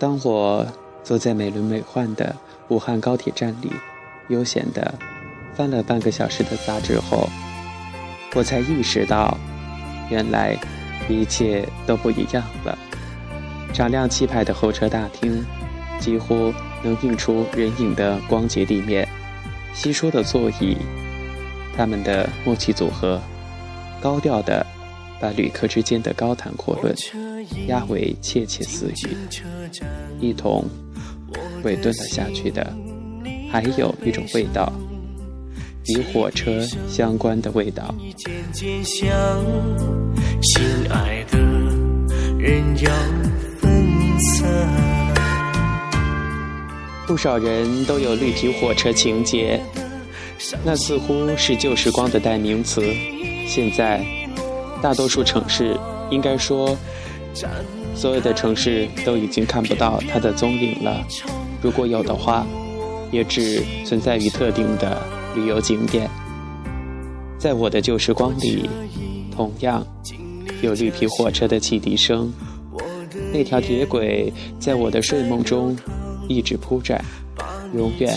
当我坐在美轮美奂的武汉高铁站里，悠闲地翻了半个小时的杂志后，我才意识到，原来一切都不一样了。敞亮气派的候车大厅，几乎能映出人影的光洁地面，稀疏的座椅，他们的默契组合，高调的把旅客之间的高谈阔论压回窃窃私语，一同尾顿了下去的，还有一种味道，与火车相关的味道。心爱的人要分散。不少人都有绿皮火车情节，那似乎是旧时光的代名词。现在，大多数城市，应该说，所有的城市都已经看不到它的踪影了。如果有的话，也只存在于特定的旅游景点。在我的旧时光里，同样。有绿皮火车的汽笛声，那条铁轨在我的睡梦中一直铺展，永远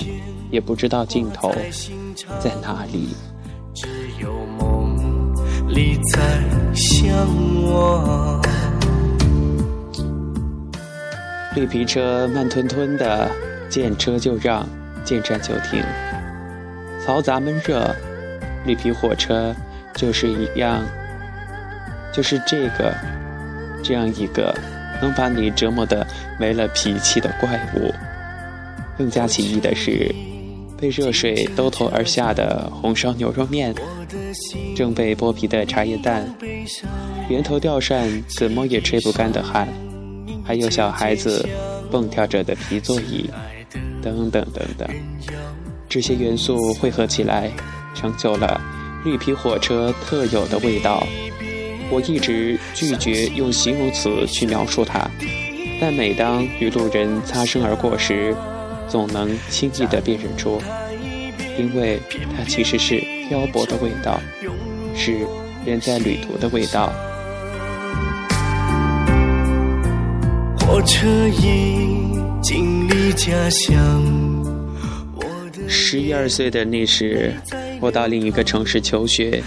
也不知道尽头在哪里。只有梦里才绿皮车慢吞吞的，见车就让，见站就停，嘈杂闷热。绿皮火车就是一样。就是这个，这样一个能把你折磨的没了脾气的怪物。更加奇异的是，被热水兜头而下的红烧牛肉面，正被剥皮的茶叶蛋，圆头吊扇怎么也吹不干的汗，还有小孩子蹦跳着的皮座椅，等等等等，这些元素汇合起来，成就了绿皮火车特有的味道。我一直拒绝用形容词去描述它，但每当与路人擦身而过时，总能轻易的辨认出，因为它其实是漂泊的味道，是人在旅途的味道。火车已经离家乡。十一二岁的那时，我到另一个城市求学，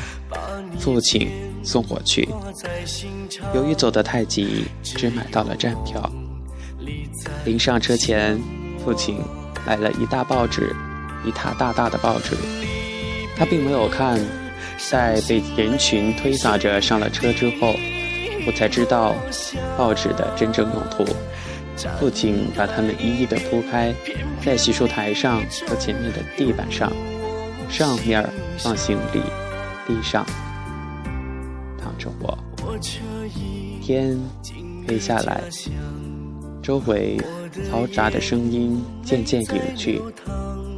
父亲。送我去，由于走得太急，只买到了站票。临上车前，父亲买了一大报纸，一沓大大的报纸。他并没有看，在被人群推搡着上了车之后，我才知道报纸的真正用途。父亲把它们一一的铺开，在洗漱台上和前面的地板上，上面放行李，地上躺。着我，天黑下来，周围嘈杂的声音渐渐隐去，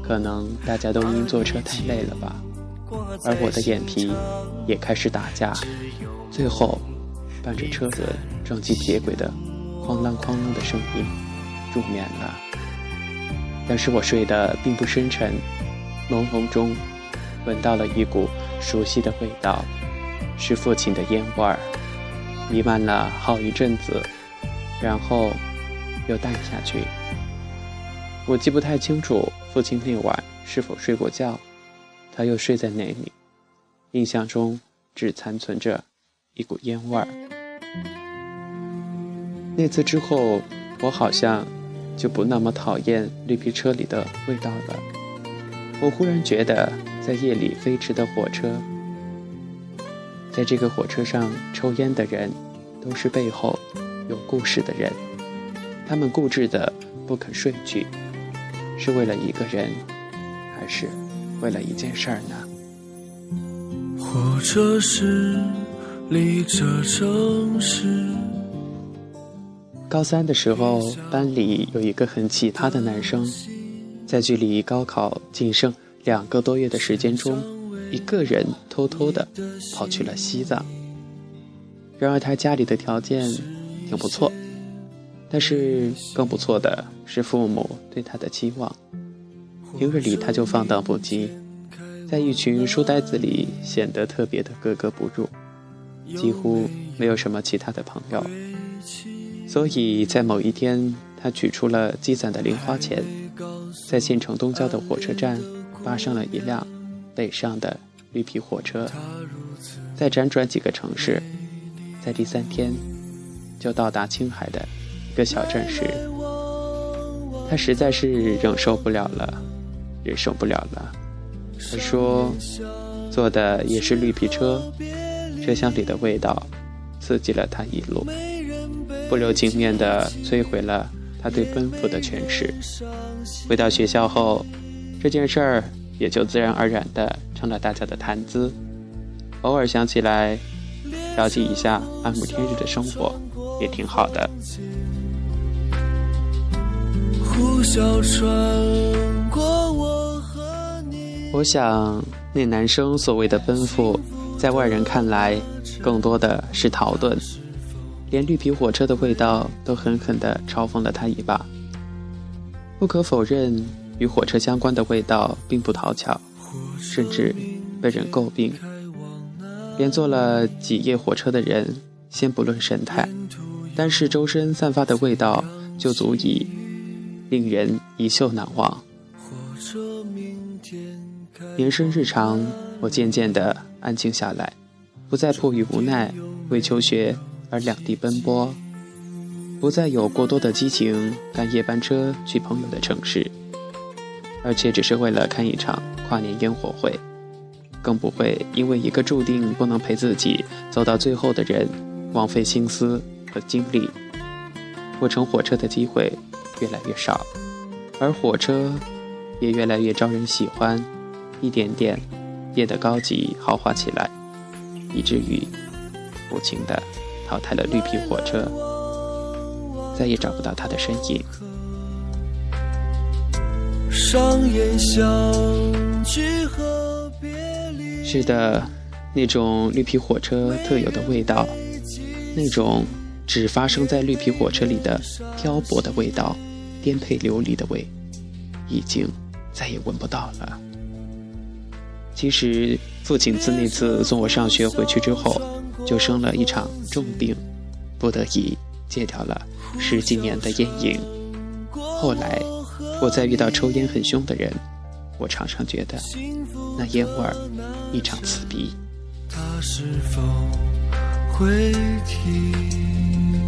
可能大家都因坐车太累了吧。而我的眼皮也开始打架，最后伴着车子撞击铁轨的哐啷哐啷的声音入眠了。但是我睡得并不深沉，朦胧中闻到了一股熟悉的味道。是父亲的烟味儿，弥漫了好一阵子，然后又淡下去。我记不太清楚父亲那晚是否睡过觉，他又睡在哪里？印象中只残存着一股烟味儿。那次之后，我好像就不那么讨厌绿皮车里的味道了。我忽然觉得，在夜里飞驰的火车。在这个火车上抽烟的人，都是背后有故事的人。他们固执的不肯睡去，是为了一个人，还是为了一件事儿呢？或者是离这城市。高三的时候，班里有一个很奇葩的男生，在距离高考仅剩两个多月的时间中。一个人偷偷的跑去了西藏。然而他家里的条件挺不错，但是更不错的是父母对他的期望。平日里他就放荡不羁，在一群书呆子里显得特别的格格不入，几乎没有什么其他的朋友。所以在某一天他取出了积攒的零花钱，在县城东郊的火车站扒上了一辆北上的绿皮火车，再辗转几个城市，在第三天就到达青海的个小镇时，他实在是忍受不了了，忍受不了了。他说，坐的也是绿皮车，车厢里的味道刺激了他一路，不留情面地摧毁了。他对奔赴的诠释。回到学校后，这件事儿也就自然而然地成了大家的谈资。偶尔想起来，调剂一下暗无天日的生活，也挺好的。我和你。我想，那男生所谓的奔赴，在外人看来，更多的是逃遁。连绿皮火车的味道都狠狠地嘲讽了他一把。不可否认，与火车相关的味道并不讨巧，甚至被人诟病。连坐了几夜火车的人，先不论神态，单是周身散发的味道就足以令人一袖难忘。年深日长，我渐渐地安静下来，不再迫于无奈为求学。而两地奔波，不再有过多的激情赶夜班车去朋友的城市，而且只是为了看一场跨年烟火会，更不会因为一个注定不能陪自己走到最后的人枉费心思和精力。我乘火车的机会越来越少，而火车也越来越招人喜欢，一点点变得高级豪华起来，以至于无情的。淘汰了绿皮火车，再也找不到它的身影。是的，那种绿皮火车特有的味道，那种只发生在绿皮火车里的漂泊的味道，颠沛流离的味，已经再也闻不到了。其实，父亲自那次送我上学回去之后。就生了一场重病，不得已戒掉了十几年的烟瘾。后来，我再遇到抽烟很凶的人，我常常觉得那烟味儿异常刺鼻。他是否会听？